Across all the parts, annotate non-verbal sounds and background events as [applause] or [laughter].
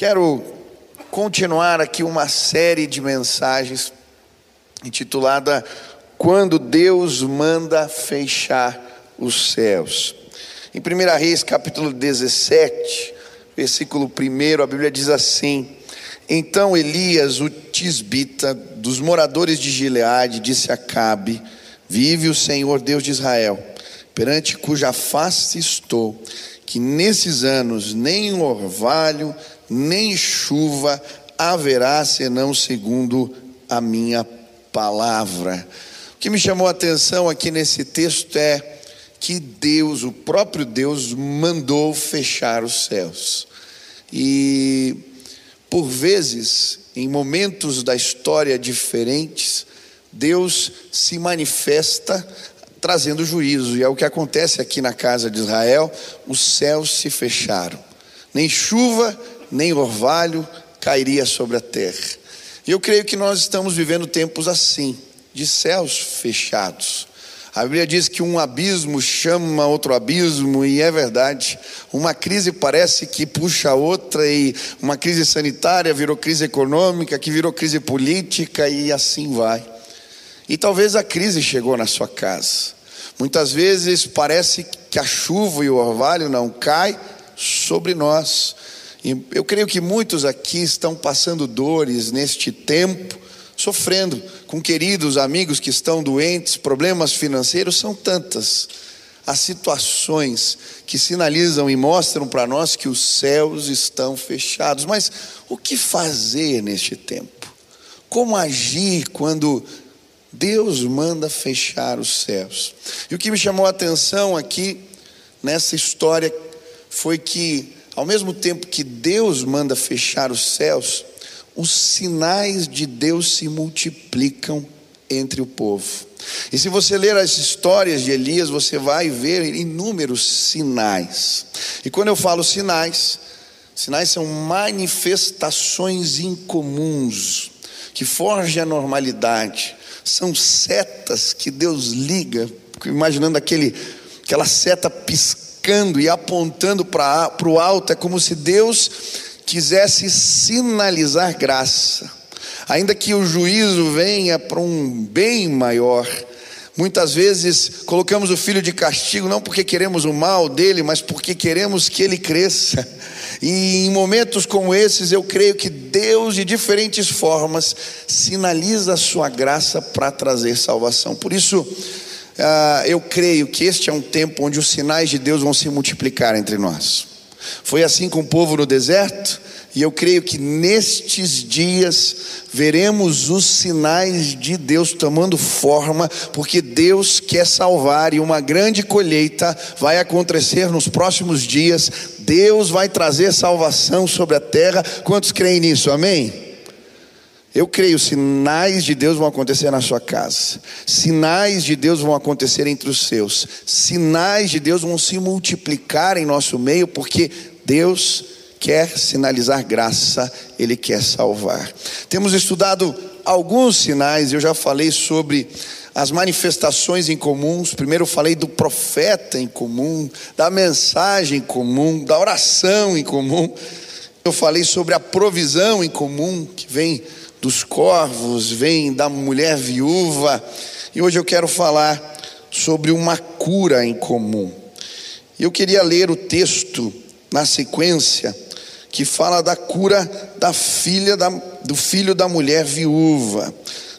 Quero continuar aqui uma série de mensagens intitulada Quando Deus manda fechar os céus. Em 1 Reis, capítulo 17, versículo 1, a Bíblia diz assim: Então Elias, o tisbita, dos moradores de Gileade, disse a Cabe: Vive o Senhor Deus de Israel, perante cuja face estou, que nesses anos nem orvalho, nem chuva haverá senão segundo a minha palavra. O que me chamou a atenção aqui nesse texto é que Deus, o próprio Deus, mandou fechar os céus. E por vezes, em momentos da história diferentes, Deus se manifesta trazendo juízo, e é o que acontece aqui na casa de Israel: os céus se fecharam, nem chuva, nem orvalho cairia sobre a terra. E eu creio que nós estamos vivendo tempos assim, de céus fechados. A Bíblia diz que um abismo chama outro abismo, e é verdade. Uma crise parece que puxa a outra, e uma crise sanitária virou crise econômica, que virou crise política, e assim vai. E talvez a crise chegou na sua casa. Muitas vezes parece que a chuva e o orvalho não cai sobre nós. Eu creio que muitos aqui estão passando dores neste tempo, sofrendo com queridos amigos que estão doentes, problemas financeiros são tantas as situações que sinalizam e mostram para nós que os céus estão fechados. Mas o que fazer neste tempo? Como agir quando Deus manda fechar os céus. E o que me chamou a atenção aqui nessa história foi que, ao mesmo tempo que Deus manda fechar os céus, os sinais de Deus se multiplicam entre o povo. E se você ler as histórias de Elias, você vai ver inúmeros sinais. E quando eu falo sinais, sinais são manifestações incomuns que fogem à normalidade são setas que Deus liga, imaginando aquele, aquela seta piscando e apontando para o alto, é como se Deus quisesse sinalizar graça, ainda que o juízo venha para um bem maior. Muitas vezes colocamos o filho de castigo não porque queremos o mal dele, mas porque queremos que ele cresça. [laughs] E em momentos como esses, eu creio que Deus, de diferentes formas, sinaliza a sua graça para trazer salvação. Por isso, uh, eu creio que este é um tempo onde os sinais de Deus vão se multiplicar entre nós. Foi assim com o povo no deserto, e eu creio que nestes dias veremos os sinais de Deus tomando forma, porque Deus quer salvar e uma grande colheita vai acontecer nos próximos dias. Deus vai trazer salvação sobre a terra. Quantos creem nisso? Amém? Eu creio, sinais de Deus vão acontecer na sua casa, sinais de Deus vão acontecer entre os seus, sinais de Deus vão se multiplicar em nosso meio, porque Deus quer sinalizar graça, Ele quer salvar. Temos estudado alguns sinais, eu já falei sobre as manifestações em comuns. Primeiro falei do profeta em comum, da mensagem em comum, da oração em comum. Eu falei sobre a provisão em comum, que vem dos corvos, vem da mulher viúva. E hoje eu quero falar sobre uma cura em comum. Eu queria ler o texto na sequência que fala da cura da filha da, do filho da mulher viúva,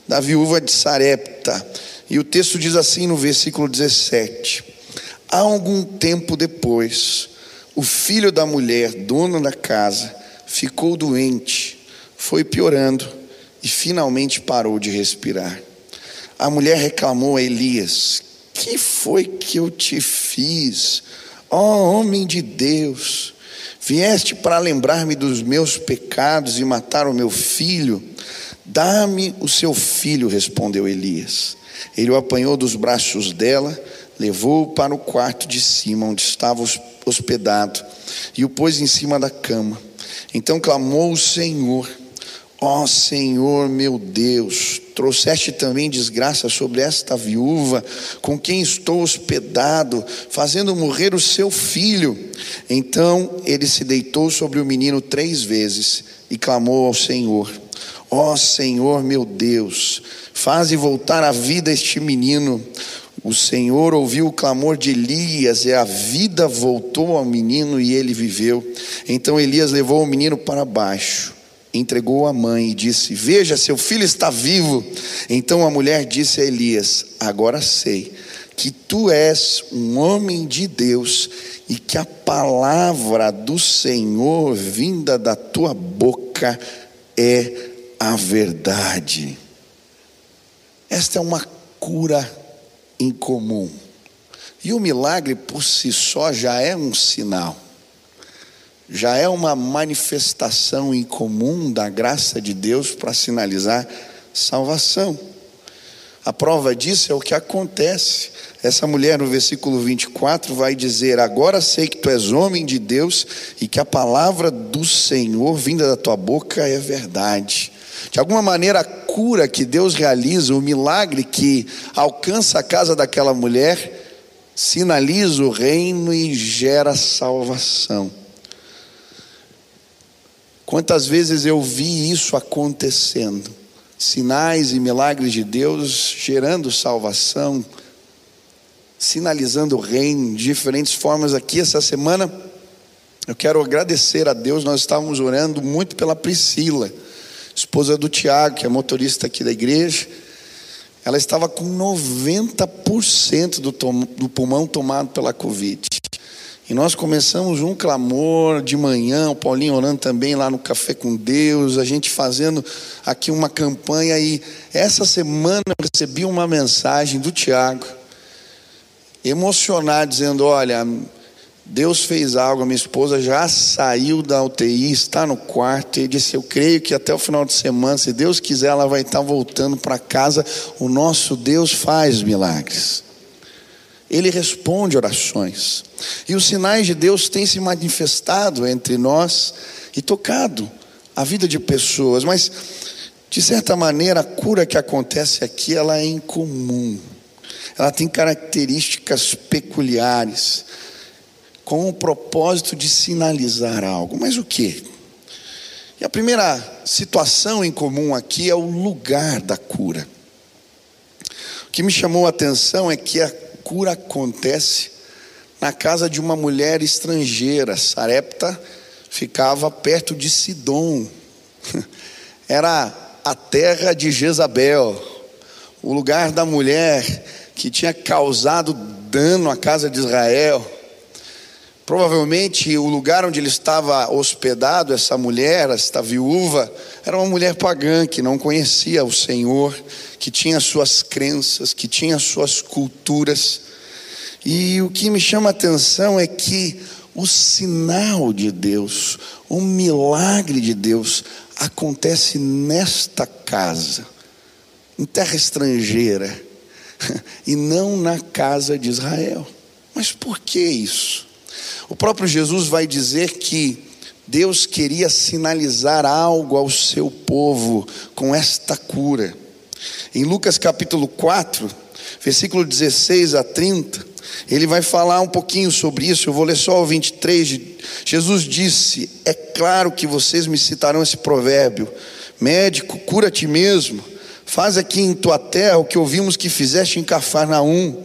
da viúva de Sarepta. E o texto diz assim no versículo 17: Há algum tempo depois, o filho da mulher, dona da casa, ficou doente, foi piorando e finalmente parou de respirar. A mulher reclamou a Elias: Que foi que eu te fiz, ó oh, homem de Deus? Vieste para lembrar-me dos meus pecados e matar o meu filho? Dá-me o seu filho, respondeu Elias. Ele o apanhou dos braços dela, levou-o para o quarto de cima, onde estava hospedado, e o pôs em cima da cama. Então clamou o Senhor: Ó oh, Senhor meu Deus, trouxeste também desgraça sobre esta viúva, com quem estou hospedado, fazendo morrer o seu filho. Então ele se deitou sobre o menino três vezes e clamou ao Senhor: Ó oh, Senhor meu Deus, faze voltar à vida este menino. O Senhor ouviu o clamor de Elias e a vida voltou ao menino e ele viveu. Então Elias levou o menino para baixo entregou a mãe e disse: Veja, seu filho está vivo. Então a mulher disse a Elias: Agora sei que tu és um homem de Deus e que a palavra do Senhor vinda da tua boca é a verdade. Esta é uma cura incomum. E o milagre por si só já é um sinal já é uma manifestação incomum da graça de Deus para sinalizar salvação. A prova disso é o que acontece. Essa mulher, no versículo 24, vai dizer: Agora sei que tu és homem de Deus e que a palavra do Senhor vinda da tua boca é verdade. De alguma maneira, a cura que Deus realiza, o milagre que alcança a casa daquela mulher, sinaliza o reino e gera salvação. Quantas vezes eu vi isso acontecendo? Sinais e milagres de Deus gerando salvação, sinalizando o reino de diferentes formas aqui essa semana. Eu quero agradecer a Deus, nós estávamos orando muito pela Priscila, esposa do Tiago, que é motorista aqui da igreja. Ela estava com 90% do, do pulmão tomado pela Covid. E nós começamos um clamor de manhã, o Paulinho orando também lá no Café com Deus, a gente fazendo aqui uma campanha. E essa semana eu recebi uma mensagem do Tiago, emocionado, dizendo: Olha, Deus fez algo, a minha esposa já saiu da UTI, está no quarto, e disse: Eu creio que até o final de semana, se Deus quiser, ela vai estar voltando para casa. O nosso Deus faz milagres. Ele responde orações. E os sinais de Deus têm se manifestado entre nós e tocado a vida de pessoas, mas de certa maneira a cura que acontece aqui ela é incomum. Ela tem características peculiares com o propósito de sinalizar algo. Mas o que? E a primeira situação em comum aqui é o lugar da cura. O que me chamou a atenção é que a cura acontece na casa de uma mulher estrangeira. Sarepta ficava perto de Sidom. [laughs] Era a terra de Jezabel, o lugar da mulher que tinha causado dano à casa de Israel. Provavelmente o lugar onde ele estava hospedado, essa mulher, esta viúva, era uma mulher pagã que não conhecia o Senhor, que tinha suas crenças, que tinha suas culturas. E o que me chama a atenção é que o sinal de Deus, o milagre de Deus acontece nesta casa, em terra estrangeira, [laughs] e não na casa de Israel. Mas por que isso? O próprio Jesus vai dizer que Deus queria sinalizar algo ao seu povo com esta cura. Em Lucas capítulo 4, versículo 16 a 30, ele vai falar um pouquinho sobre isso. Eu vou ler só o 23. Jesus disse: É claro que vocês me citarão esse provérbio: Médico, cura a ti mesmo. Faz aqui em tua terra o que ouvimos que fizeste em Cafarnaum.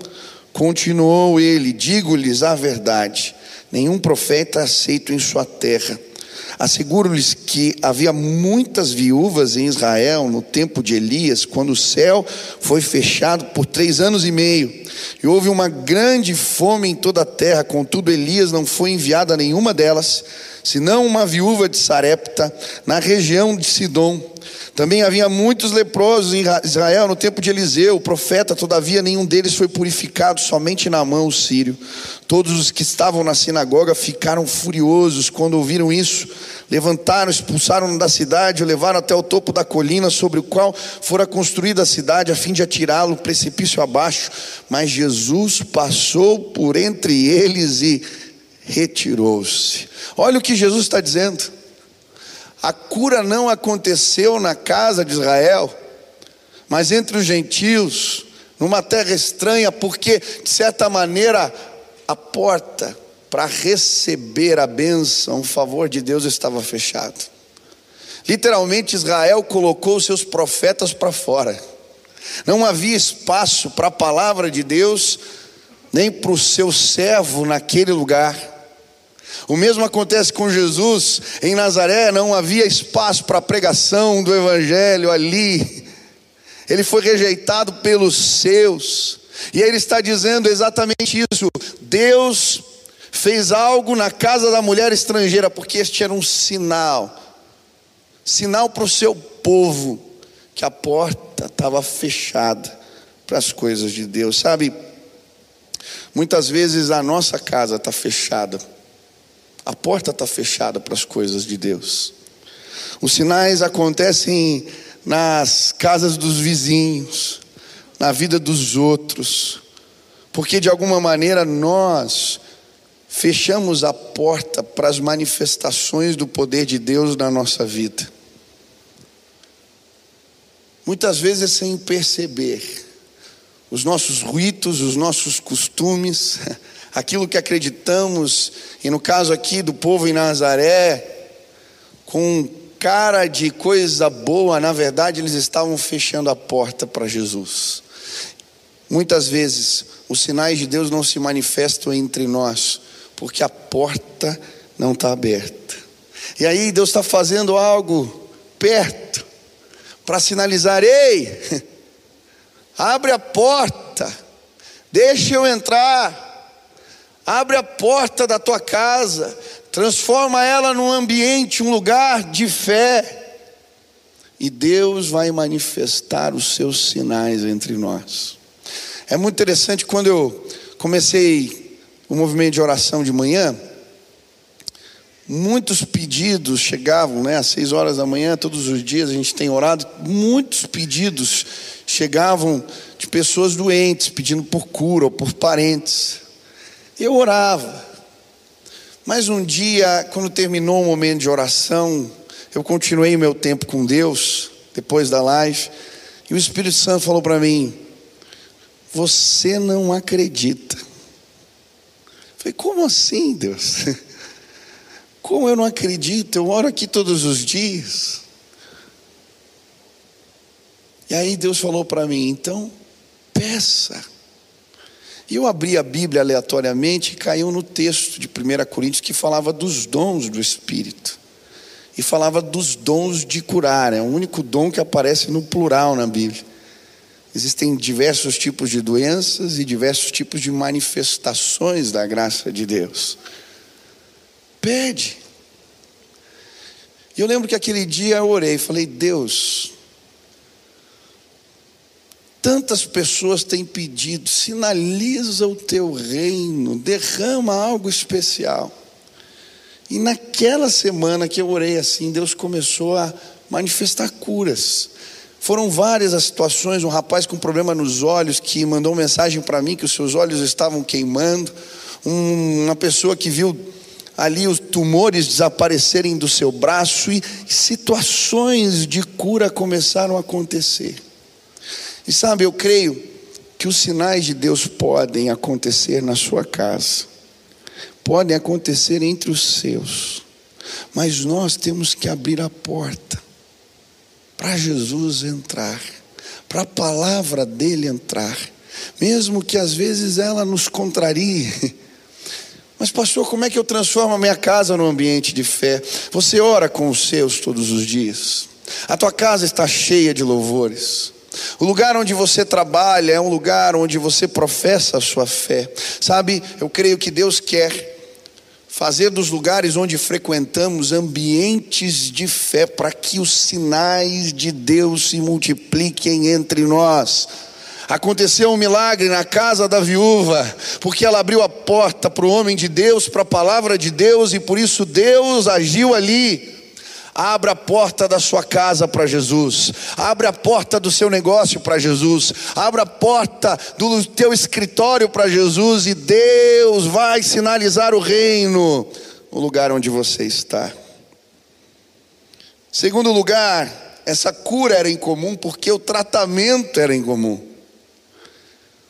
Continuou ele: Digo-lhes a verdade: nenhum profeta aceito em sua terra. Asseguro-lhes que havia muitas viúvas em Israel no tempo de Elias, quando o céu foi fechado por três anos e meio, e houve uma grande fome em toda a terra. Contudo, Elias não foi enviado a nenhuma delas, senão uma viúva de Sarepta, na região de Sidom. Também havia muitos leprosos em Israel no tempo de Eliseu, o profeta, todavia nenhum deles foi purificado, somente na mão o sírio. Todos os que estavam na sinagoga ficaram furiosos quando ouviram isso. Levantaram, expulsaram da cidade, o levaram até o topo da colina sobre o qual fora construída a cidade, a fim de atirá-lo precipício abaixo. Mas Jesus passou por entre eles e retirou-se. Olha o que Jesus está dizendo. A cura não aconteceu na casa de Israel, mas entre os gentios, numa terra estranha, porque, de certa maneira, a porta para receber a bênção, o favor de Deus estava fechado. Literalmente, Israel colocou seus profetas para fora. Não havia espaço para a palavra de Deus, nem para o seu servo naquele lugar. O mesmo acontece com Jesus. Em Nazaré não havia espaço para a pregação do Evangelho ali. Ele foi rejeitado pelos seus. E ele está dizendo exatamente isso. Deus fez algo na casa da mulher estrangeira, porque este era um sinal sinal para o seu povo que a porta estava fechada para as coisas de Deus. Sabe, muitas vezes a nossa casa está fechada, a porta está fechada para as coisas de Deus. Os sinais acontecem nas casas dos vizinhos, na vida dos outros, porque de alguma maneira nós fechamos a porta para as manifestações do poder de Deus na nossa vida muitas vezes sem perceber, os nossos ritos, os nossos costumes, [laughs] aquilo que acreditamos, e no caso aqui do povo em Nazaré, com cara de coisa boa, na verdade eles estavam fechando a porta para Jesus. Muitas vezes os sinais de Deus não se manifestam entre nós, porque a porta não está aberta. E aí Deus está fazendo algo perto, para sinalizar: ei, [laughs] abre a porta, deixa eu entrar. Abre a porta da tua casa, transforma ela num ambiente, um lugar de fé, e Deus vai manifestar os seus sinais entre nós. É muito interessante quando eu comecei o movimento de oração de manhã, Muitos pedidos chegavam, né, às seis horas da manhã, todos os dias a gente tem orado. Muitos pedidos chegavam de pessoas doentes, pedindo por cura ou por parentes. Eu orava. Mas um dia, quando terminou o momento de oração, eu continuei meu tempo com Deus, depois da live, e o Espírito Santo falou para mim: Você não acredita. Eu falei, como assim, Deus? [laughs] Como eu não acredito, eu oro aqui todos os dias. E aí Deus falou para mim, então, peça. E eu abri a Bíblia aleatoriamente e caiu no texto de 1 Coríntios que falava dos dons do Espírito. E falava dos dons de curar, é o único dom que aparece no plural na Bíblia. Existem diversos tipos de doenças e diversos tipos de manifestações da graça de Deus. Pede. E eu lembro que aquele dia eu orei, falei: Deus, tantas pessoas têm pedido, sinaliza o teu reino, derrama algo especial. E naquela semana que eu orei assim, Deus começou a manifestar curas. Foram várias as situações, um rapaz com problema nos olhos que mandou mensagem para mim que os seus olhos estavam queimando, uma pessoa que viu ali os tumores desaparecerem do seu braço e situações de cura começaram a acontecer. E sabe, eu creio que os sinais de Deus podem acontecer na sua casa, podem acontecer entre os seus, mas nós temos que abrir a porta para Jesus entrar, para a palavra dele entrar, mesmo que às vezes ela nos contrarie [laughs] mas, pastor, como é que eu transformo a minha casa num ambiente de fé? Você ora com os seus todos os dias. A tua casa está cheia de louvores. O lugar onde você trabalha é um lugar onde você professa a sua fé. Sabe, eu creio que Deus quer fazer dos lugares onde frequentamos ambientes de fé para que os sinais de Deus se multipliquem entre nós. Aconteceu um milagre na casa da viúva, porque ela abriu a porta para o homem de Deus, para a palavra de Deus, e por isso Deus agiu ali. Abra a porta da sua casa para Jesus. Abra a porta do seu negócio para Jesus. Abra a porta do teu escritório para Jesus e Deus vai sinalizar o reino no lugar onde você está. Segundo lugar, essa cura era incomum porque o tratamento era incomum.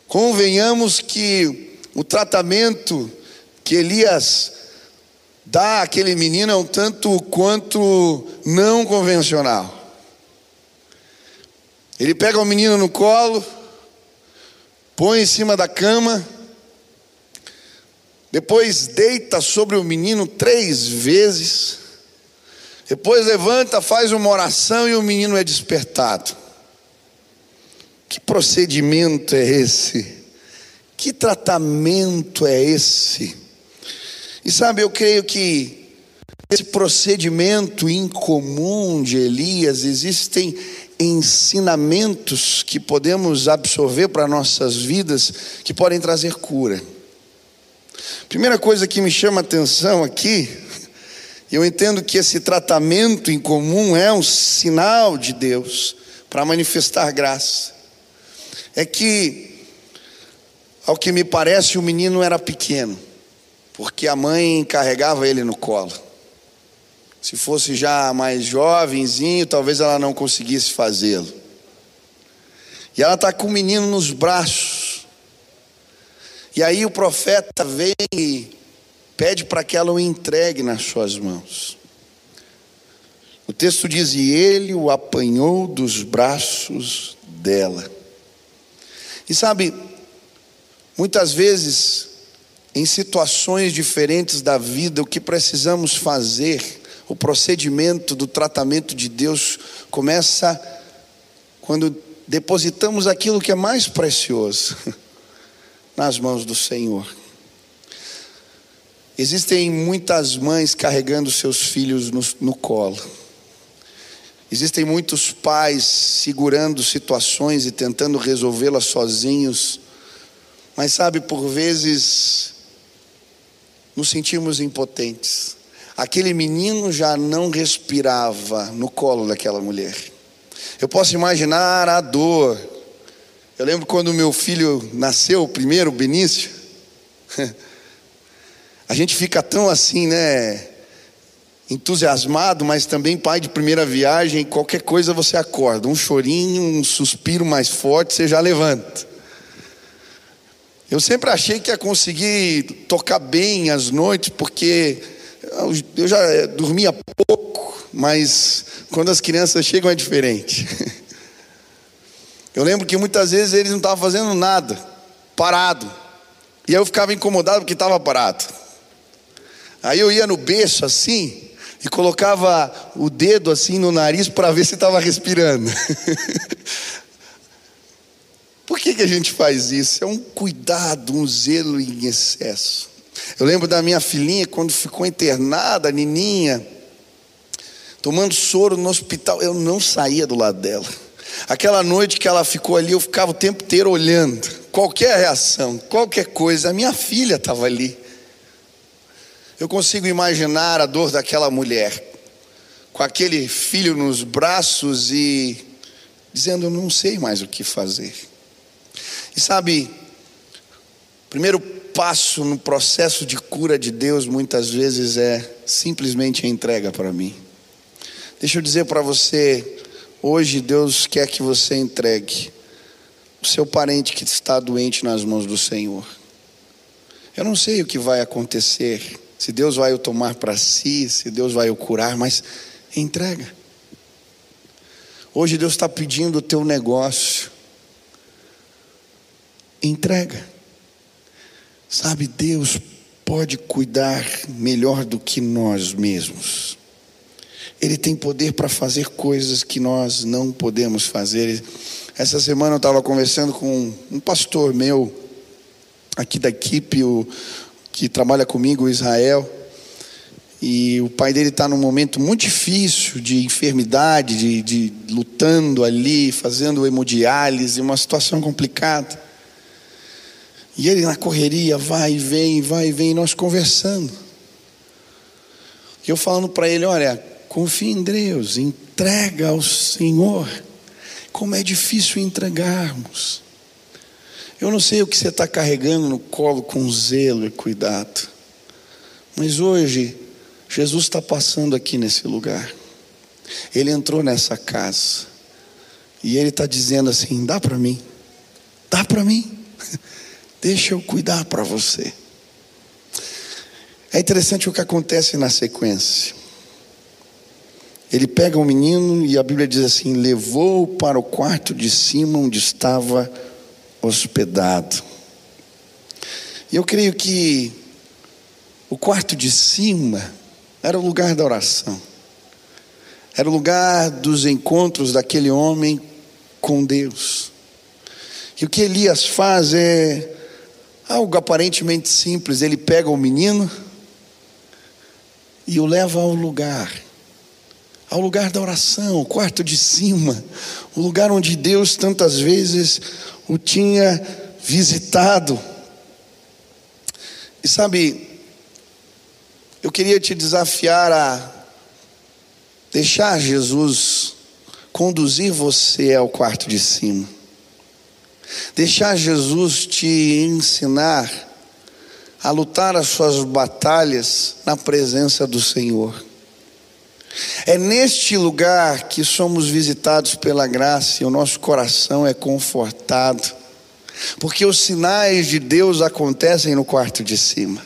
Convenhamos que o tratamento que Elias dá àquele menino é um tanto quanto não convencional. Ele pega o menino no colo, põe em cima da cama, depois deita sobre o menino três vezes, depois levanta, faz uma oração e o menino é despertado. Que procedimento é esse? Que tratamento é esse? E sabe, eu creio que esse procedimento incomum de Elias existem ensinamentos que podemos absorver para nossas vidas que podem trazer cura. Primeira coisa que me chama a atenção aqui, eu entendo que esse tratamento incomum é um sinal de Deus para manifestar graça. É que, ao que me parece, o menino era pequeno, porque a mãe carregava ele no colo. Se fosse já mais jovenzinho, talvez ela não conseguisse fazê-lo. E ela está com o menino nos braços. E aí o profeta vem e pede para que ela o entregue nas suas mãos. O texto diz: E ele o apanhou dos braços dela. E sabe, muitas vezes, em situações diferentes da vida, o que precisamos fazer o procedimento do tratamento de Deus começa quando depositamos aquilo que é mais precioso [laughs] nas mãos do Senhor. Existem muitas mães carregando seus filhos no, no colo. Existem muitos pais segurando situações e tentando resolvê-las sozinhos. Mas sabe, por vezes nos sentimos impotentes. Aquele menino já não respirava no colo daquela mulher. Eu posso imaginar a dor. Eu lembro quando meu filho nasceu, o primeiro, Benício. [laughs] A gente fica tão assim, né? Entusiasmado, mas também pai de primeira viagem, qualquer coisa você acorda, um chorinho, um suspiro mais forte, você já levanta. Eu sempre achei que ia conseguir tocar bem as noites, porque eu já eh, dormia pouco, mas quando as crianças chegam é diferente. [laughs] Eu lembro que muitas vezes eles não estavam fazendo nada, parado. E eu ficava incomodado porque estava parado. Aí eu ia no berço assim e colocava o dedo assim no nariz para ver se estava respirando. [laughs] Por que, que a gente faz isso? É um cuidado, um zelo em excesso. Eu lembro da minha filhinha quando ficou internada, a Nininha, tomando soro no hospital, eu não saía do lado dela. Aquela noite que ela ficou ali, eu ficava o tempo inteiro olhando. Qualquer reação, qualquer coisa, a minha filha estava ali. Eu consigo imaginar a dor daquela mulher, com aquele filho nos braços e dizendo: Eu não sei mais o que fazer. E sabe, primeiro passo no processo de cura de Deus muitas vezes é simplesmente a entrega para mim. Deixa eu dizer para você, hoje Deus quer que você entregue o seu parente que está doente nas mãos do Senhor. Eu não sei o que vai acontecer, se Deus vai o tomar para si, se Deus vai o curar, mas entrega. Hoje Deus está pedindo o teu negócio. Entrega. Sabe, Deus pode cuidar melhor do que nós mesmos. Ele tem poder para fazer coisas que nós não podemos fazer. Essa semana eu estava conversando com um pastor meu, aqui da equipe, o, que trabalha comigo, o Israel. E o pai dele está num momento muito difícil de enfermidade, de, de lutando ali, fazendo hemodiálise, uma situação complicada. E ele na correria, vai e vem, vai e vem, nós conversando. E eu falando para ele: olha, confia em Deus, entrega ao Senhor. Como é difícil entregarmos. Eu não sei o que você está carregando no colo com zelo e cuidado, mas hoje Jesus está passando aqui nesse lugar. ele entrou nessa casa. E ele está dizendo assim: dá para mim, dá para mim, [laughs] deixa eu cuidar para você. É interessante o que acontece na sequência. Ele pega o um menino e a Bíblia diz assim: levou para o quarto de cima onde estava hospedado. E eu creio que o quarto de cima era o lugar da oração, era o lugar dos encontros daquele homem com Deus. E o que Elias faz é algo aparentemente simples: ele pega o menino e o leva ao lugar, ao lugar da oração, o quarto de cima, o lugar onde Deus tantas vezes o tinha visitado. E sabe, eu queria te desafiar a deixar Jesus conduzir você ao quarto de cima. Deixar Jesus te ensinar a lutar as suas batalhas na presença do Senhor. É neste lugar que somos visitados pela graça e o nosso coração é confortado, porque os sinais de Deus acontecem no quarto de cima,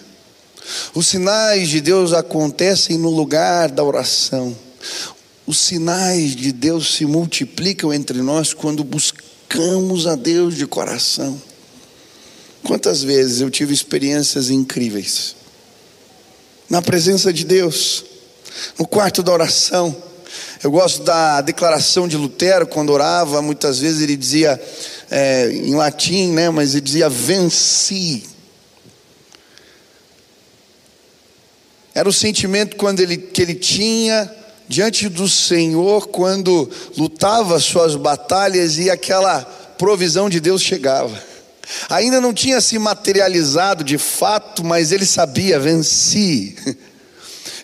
os sinais de Deus acontecem no lugar da oração, os sinais de Deus se multiplicam entre nós quando buscamos a Deus de coração. Quantas vezes eu tive experiências incríveis na presença de Deus, no quarto da oração. Eu gosto da declaração de Lutero quando orava, muitas vezes ele dizia é, em latim, né, mas ele dizia venci. Era o sentimento quando ele, que ele tinha diante do Senhor quando lutava suas batalhas e aquela provisão de Deus chegava. Ainda não tinha se materializado de fato, mas ele sabia, venci. [laughs]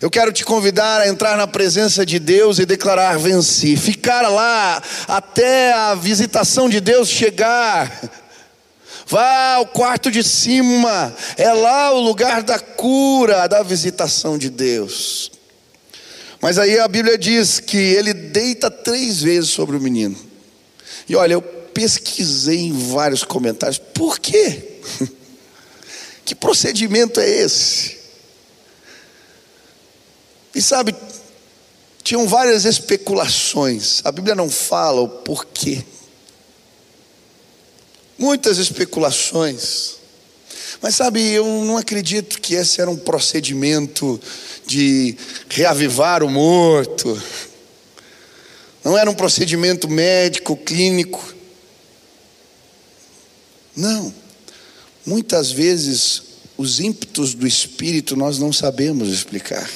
Eu quero te convidar a entrar na presença de Deus e declarar: venci. Ficar lá até a visitação de Deus chegar. [laughs] Vá ao quarto de cima, é lá o lugar da cura, da visitação de Deus. Mas aí a Bíblia diz que ele deita três vezes sobre o menino. E olha, eu pesquisei em vários comentários. Por quê? [laughs] Que procedimento é esse? E sabe, tinham várias especulações. A Bíblia não fala o porquê. Muitas especulações. Mas sabe, eu não acredito que esse era um procedimento de reavivar o morto. Não era um procedimento médico, clínico. Não. Muitas vezes os ímpetos do espírito nós não sabemos explicar.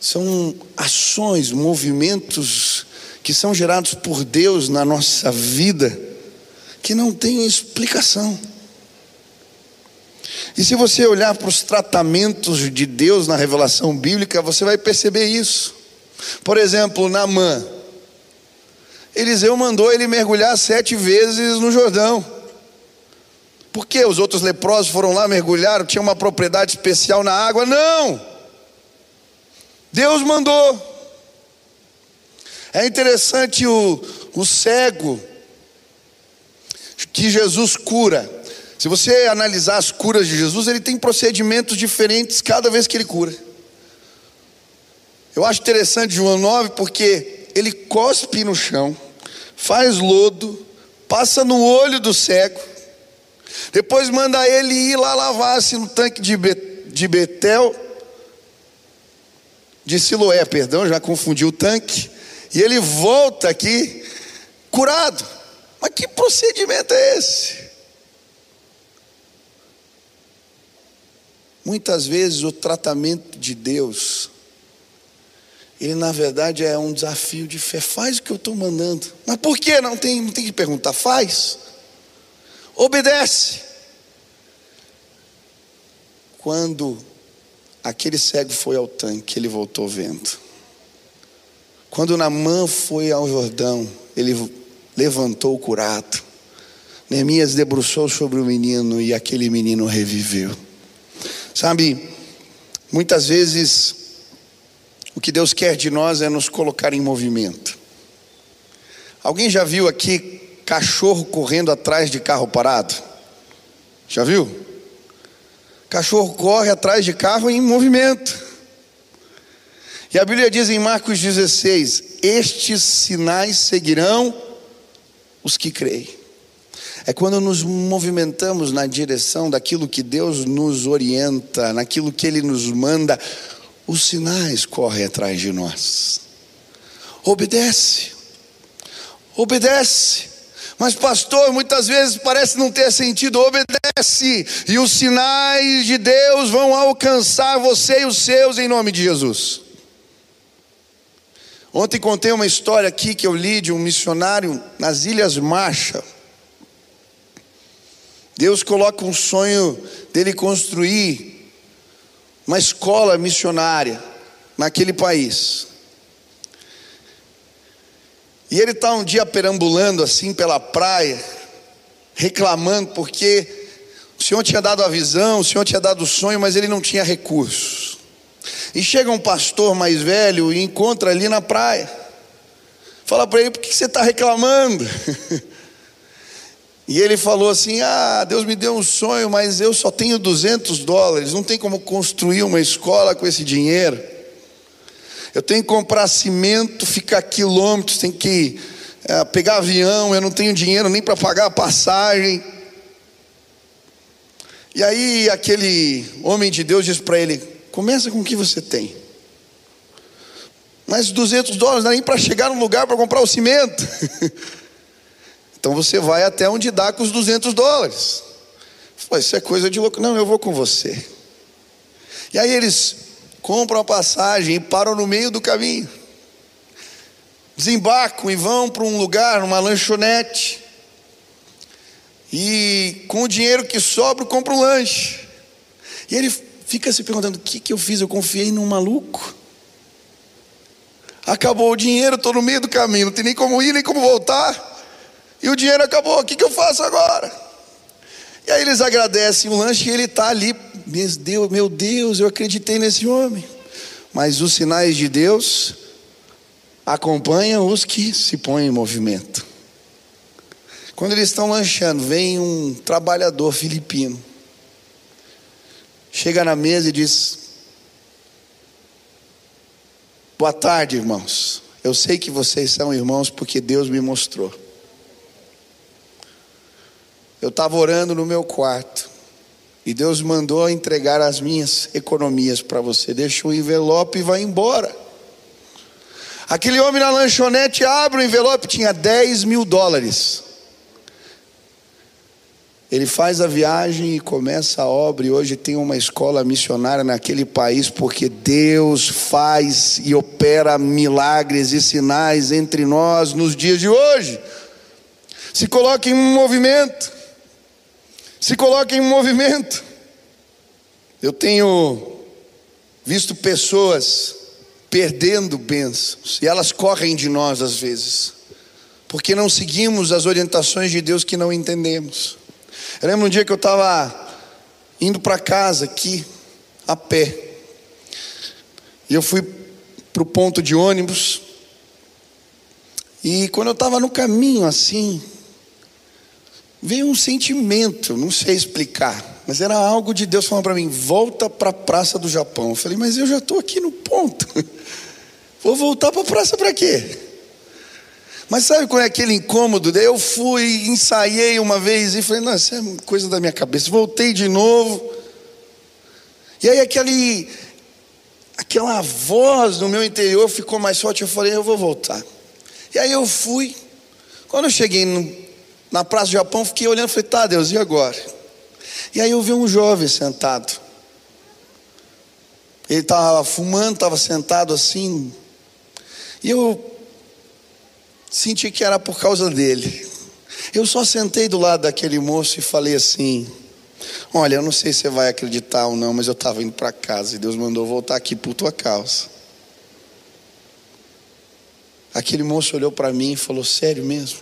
São ações, movimentos que são gerados por Deus na nossa vida que não têm explicação. E se você olhar para os tratamentos de Deus na revelação bíblica, você vai perceber isso. Por exemplo, Naamã. Eliseu mandou ele mergulhar sete vezes no Jordão. Por que os outros leprosos foram lá, mergulhar? tinha uma propriedade especial na água? Não! Deus mandou. É interessante o, o cego que Jesus cura. Se você analisar as curas de Jesus, ele tem procedimentos diferentes cada vez que ele cura. Eu acho interessante João 9 porque ele cospe no chão faz lodo, passa no olho do cego, depois manda ele ir lá lavar-se no tanque de, de Betel, de Siloé, perdão, já confundi o tanque, e ele volta aqui curado. Mas que procedimento é esse? Muitas vezes o tratamento de Deus ele na verdade é um desafio de fé. Faz o que eu estou mandando. Mas por que? Não tem, não tem que perguntar. Faz. Obedece. Quando aquele cego foi ao tanque, ele voltou vendo. Quando Namã foi ao Jordão, ele levantou o curado. Neemias debruçou sobre o menino e aquele menino reviveu. Sabe, muitas vezes o que Deus quer de nós é nos colocar em movimento. Alguém já viu aqui cachorro correndo atrás de carro parado? Já viu? Cachorro corre atrás de carro em movimento. E a Bíblia diz em Marcos 16: Estes sinais seguirão os que creem. É quando nos movimentamos na direção daquilo que Deus nos orienta, naquilo que Ele nos manda, os sinais correm atrás de nós. Obedece, obedece. Mas, pastor, muitas vezes parece não ter sentido. Obedece, e os sinais de Deus vão alcançar você e os seus em nome de Jesus. Ontem contei uma história aqui que eu li de um missionário nas Ilhas Marshall. Deus coloca um sonho dele construir uma escola missionária naquele país. E ele está um dia perambulando assim pela praia, reclamando porque o Senhor tinha dado a visão, o Senhor tinha dado o sonho, mas ele não tinha recursos. E chega um pastor mais velho e encontra ali na praia. Fala para ele: por que você está reclamando? [laughs] E ele falou assim: Ah, Deus me deu um sonho, mas eu só tenho 200 dólares, não tem como construir uma escola com esse dinheiro. Eu tenho que comprar cimento, ficar quilômetros, tem que é, pegar avião, eu não tenho dinheiro nem para pagar a passagem. E aí aquele homem de Deus diz para ele: Começa com o que você tem. Mas 200 dólares não é nem para chegar no lugar para comprar o cimento. [laughs] Então você vai até onde dá com os 200 dólares. Falei, isso é coisa de louco. Não, eu vou com você. E aí eles compram a passagem e param no meio do caminho. Desembarcam e vão para um lugar, uma lanchonete. E com o dinheiro que sobra, compra um lanche. E ele fica se perguntando: o que, que eu fiz? Eu confiei num maluco. Acabou o dinheiro, estou no meio do caminho, não tem nem como ir, nem como voltar e o dinheiro acabou, o que, que eu faço agora? E aí eles agradecem o lanche e ele está ali, meu Deus, meu Deus, eu acreditei nesse homem. Mas os sinais de Deus acompanham os que se põem em movimento. Quando eles estão lanchando, vem um trabalhador filipino, chega na mesa e diz: Boa tarde, irmãos. Eu sei que vocês são irmãos porque Deus me mostrou. Eu estava orando no meu quarto e Deus mandou entregar as minhas economias para você. Deixa o envelope e vai embora. Aquele homem na lanchonete abre o envelope, tinha 10 mil dólares. Ele faz a viagem e começa a obra, e hoje tem uma escola missionária naquele país, porque Deus faz e opera milagres e sinais entre nós nos dias de hoje. Se coloque em um movimento se coloque em movimento. Eu tenho visto pessoas perdendo bênçãos, e elas correm de nós às vezes, porque não seguimos as orientações de Deus que não entendemos. Eu lembro um dia que eu estava indo para casa aqui, a pé, e eu fui para o ponto de ônibus, e quando eu estava no caminho assim, veio um sentimento, não sei explicar, mas era algo de Deus falando para mim: volta para a Praça do Japão. Eu falei, mas eu já estou aqui no ponto, [laughs] vou voltar para a praça para quê? Mas sabe qual é aquele incômodo? Daí eu fui, ensaiei uma vez e falei, não, isso é coisa da minha cabeça. Voltei de novo. E aí aquele, aquela voz no meu interior ficou mais forte. Eu falei, eu vou voltar. E aí eu fui. Quando eu cheguei no na Praça do Japão, fiquei olhando e falei, tá, Deus, e agora? E aí eu vi um jovem sentado. Ele estava fumando, estava sentado assim. E eu senti que era por causa dele. Eu só sentei do lado daquele moço e falei assim: Olha, eu não sei se você vai acreditar ou não, mas eu estava indo para casa e Deus mandou voltar aqui por tua causa. Aquele moço olhou para mim e falou: Sério mesmo?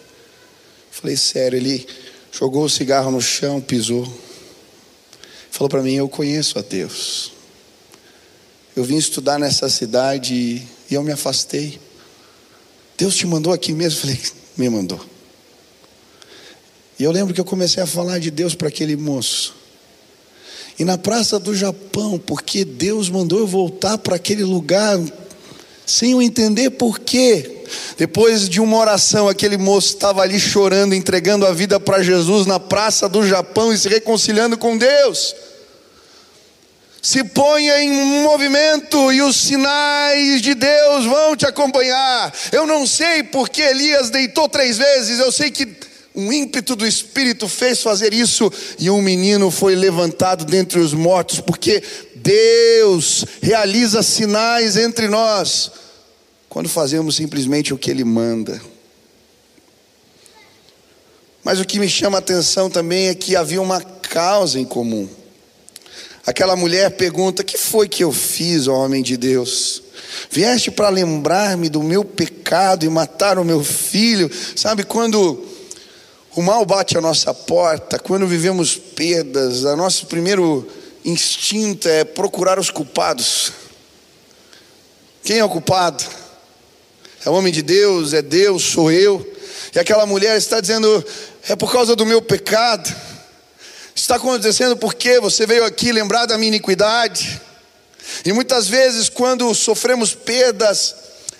Falei, sério, ele jogou o cigarro no chão, pisou. Falou para mim: Eu conheço a Deus. eu vim estudar nessa cidade e eu me afastei. Deus te mandou aqui mesmo? Eu falei, me mandou. E eu lembro que eu comecei a falar de Deus para aquele moço. E na praça do Japão, porque Deus mandou eu voltar para aquele lugar, sem eu entender por quê. Depois de uma oração, aquele moço estava ali chorando, entregando a vida para Jesus na praça do Japão e se reconciliando com Deus. Se ponha em movimento e os sinais de Deus vão te acompanhar. Eu não sei porque Elias deitou três vezes, eu sei que um ímpeto do Espírito fez fazer isso e um menino foi levantado dentre os mortos, porque Deus realiza sinais entre nós quando fazemos simplesmente o que Ele manda. Mas o que me chama a atenção também é que havia uma causa em comum. Aquela mulher pergunta: Que foi que eu fiz, ó homem de Deus? Vieste para lembrar-me do meu pecado e matar o meu filho? Sabe quando o mal bate a nossa porta, quando vivemos perdas, o nosso primeiro instinto é procurar os culpados. Quem é o culpado? É o homem de Deus, é Deus, sou eu. E aquela mulher está dizendo: é por causa do meu pecado. Está acontecendo porque você veio aqui lembrar da minha iniquidade. E muitas vezes, quando sofremos perdas,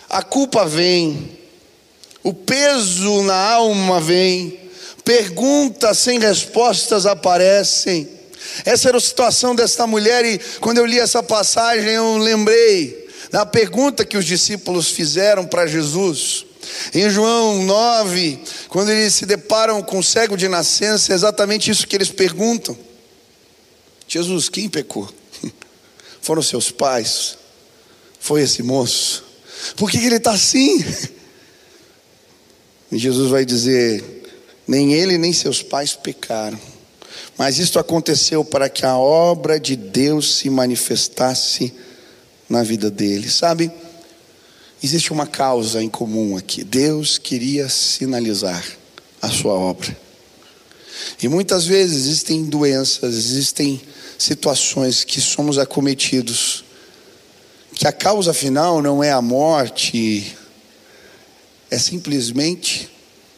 a culpa vem, o peso na alma vem, perguntas sem respostas aparecem. Essa era a situação desta mulher, e quando eu li essa passagem, eu lembrei da pergunta que os discípulos fizeram para Jesus. Em João 9, quando eles se deparam com o cego de nascença, é exatamente isso que eles perguntam: Jesus, quem pecou? [laughs] Foram seus pais? Foi esse moço? Por que, ele está assim? [laughs] E Jesus vai dizer: nem ele nem seus pais pecaram. Mas isto aconteceu para que a obra de Deus se manifestasse na vida dele. Sabe, existe uma causa em comum aqui. Deus queria sinalizar a sua obra. E muitas vezes existem doenças, existem situações que somos acometidos, que a causa final não é a morte, é simplesmente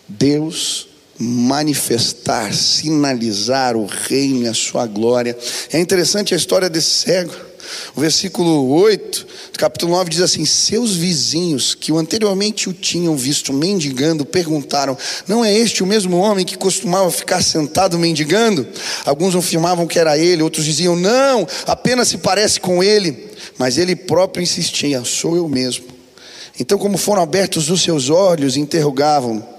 Deus manifestar, sinalizar o reino e a sua glória. É interessante a história desse cego. O versículo 8 do capítulo 9 diz assim: Seus vizinhos, que anteriormente o tinham visto mendigando, perguntaram: Não é este o mesmo homem que costumava ficar sentado mendigando? Alguns afirmavam que era ele, outros diziam: Não, apenas se parece com ele. Mas ele próprio insistia: Sou eu mesmo. Então, como foram abertos os seus olhos, interrogavam: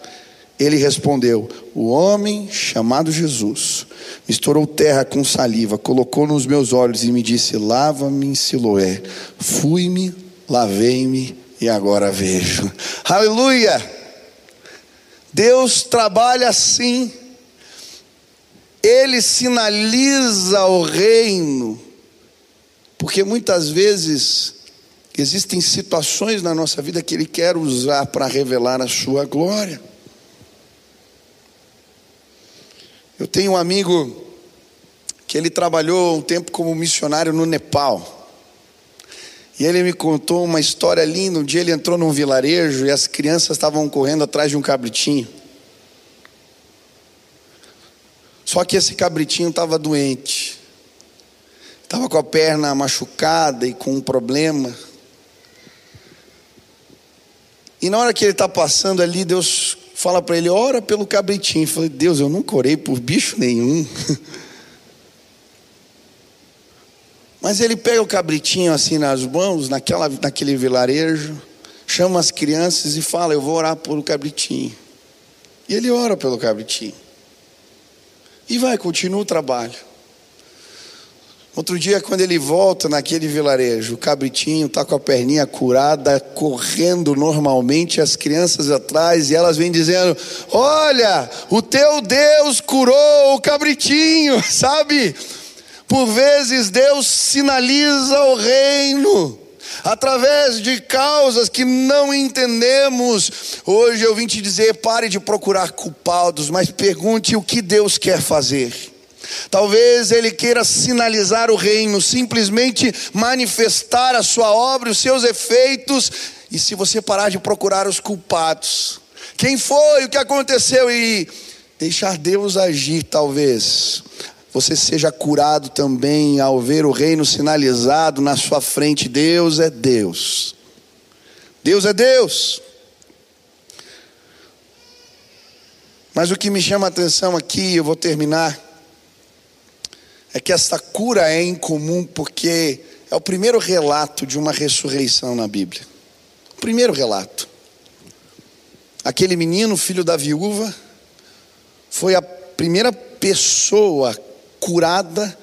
ele respondeu: O homem chamado Jesus misturou terra com saliva, colocou nos meus olhos e me disse: Lava-me em Siloé. Fui-me, lavei-me e agora vejo. [laughs] Aleluia! Deus trabalha assim. Ele sinaliza o reino, porque muitas vezes existem situações na nossa vida que Ele quer usar para revelar a Sua glória. Eu tenho um amigo que ele trabalhou um tempo como missionário no Nepal. E ele me contou uma história linda. Um dia ele entrou num vilarejo e as crianças estavam correndo atrás de um cabritinho. Só que esse cabritinho estava doente. Estava com a perna machucada e com um problema. E na hora que ele está passando ali, Deus fala para ele: ora pelo cabritinho. Eu falei: Deus, eu nunca orei por bicho nenhum. [laughs] Mas ele pega o cabritinho assim nas mãos, naquela, naquele vilarejo, chama as crianças e fala: Eu vou orar pelo cabritinho. E ele ora pelo cabritinho. E vai, continua o trabalho. Outro dia, quando ele volta naquele vilarejo, o cabritinho está com a perninha curada, correndo normalmente, as crianças atrás, e elas vêm dizendo: Olha, o teu Deus curou o cabritinho, [laughs] sabe? Por vezes Deus sinaliza o reino através de causas que não entendemos. Hoje eu vim te dizer: pare de procurar culpados, mas pergunte o que Deus quer fazer. Talvez ele queira sinalizar o reino, simplesmente manifestar a sua obra, os seus efeitos, e se você parar de procurar os culpados, quem foi, o que aconteceu e deixar Deus agir, talvez você seja curado também ao ver o reino sinalizado na sua frente. Deus é Deus. Deus é Deus. Mas o que me chama a atenção aqui, eu vou terminar, que essa cura é incomum porque é o primeiro relato de uma ressurreição na Bíblia. O primeiro relato. Aquele menino, filho da viúva, foi a primeira pessoa curada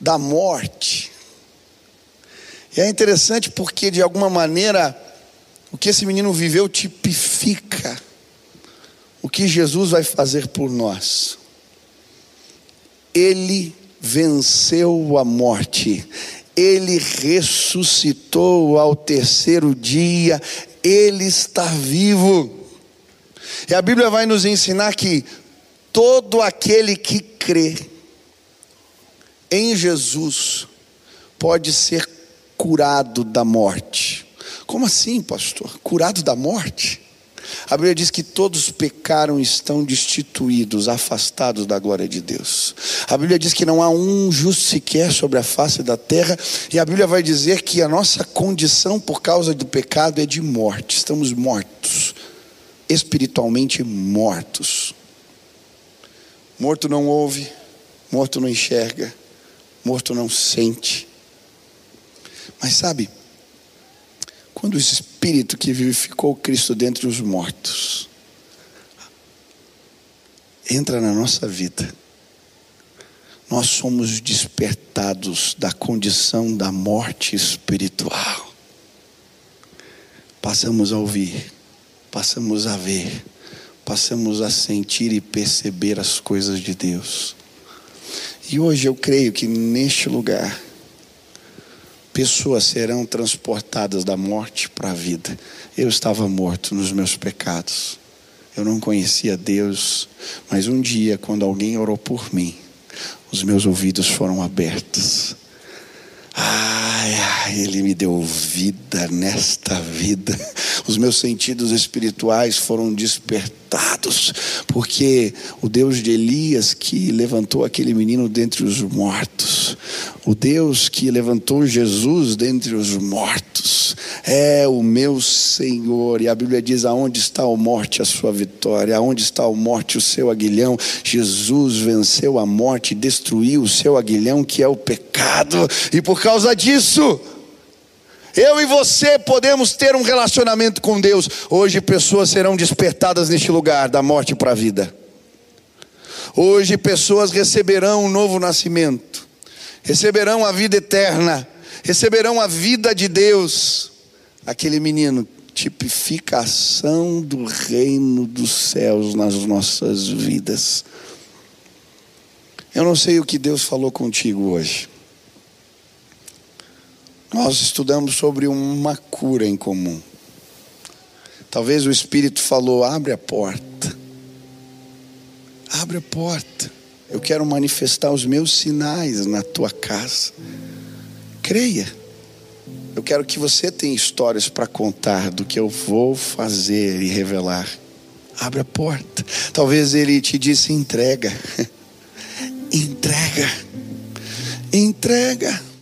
da morte. E é interessante porque, de alguma maneira, o que esse menino viveu tipifica o que Jesus vai fazer por nós. Ele venceu a morte, ele ressuscitou ao terceiro dia, ele está vivo. E a Bíblia vai nos ensinar que todo aquele que crê em Jesus pode ser curado da morte. Como assim, pastor? Curado da morte? A Bíblia diz que todos pecaram e estão destituídos, afastados da glória de Deus. A Bíblia diz que não há um justo sequer sobre a face da terra, e a Bíblia vai dizer que a nossa condição por causa do pecado é de morte. Estamos mortos, espiritualmente mortos. Morto não ouve, morto não enxerga, morto não sente. Mas sabe, quando o Espírito que vivificou Cristo dentre os mortos entra na nossa vida, nós somos despertados da condição da morte espiritual. Passamos a ouvir, passamos a ver, passamos a sentir e perceber as coisas de Deus. E hoje eu creio que neste lugar, pessoas serão transportadas da morte para a vida. Eu estava morto nos meus pecados. Eu não conhecia Deus, mas um dia, quando alguém orou por mim, os meus ouvidos foram abertos. Ai, ai, Ele me deu vida nesta vida. Os meus sentidos espirituais foram despertados, porque o Deus de Elias que levantou aquele menino dentre os mortos, o Deus que levantou Jesus dentre os mortos, é o meu Senhor. E a Bíblia diz: aonde está a morte, a sua vitória? Aonde está a morte, o seu aguilhão? Jesus venceu a morte, destruiu o seu aguilhão, que é o pecado, e por causa disso, eu e você podemos ter um relacionamento com Deus. Hoje pessoas serão despertadas neste lugar, da morte para a vida. Hoje pessoas receberão um novo nascimento, receberão a vida eterna, receberão a vida de Deus. Aquele menino tipifica a ação do reino dos céus nas nossas vidas. Eu não sei o que Deus falou contigo hoje. Nós estudamos sobre uma cura em comum. Talvez o Espírito falou: abre a porta. Abre a porta. Eu quero manifestar os meus sinais na tua casa. Creia. Eu quero que você tenha histórias para contar do que eu vou fazer e revelar. Abre a porta. Talvez ele te disse: entrega. [laughs] entrega. Entrega.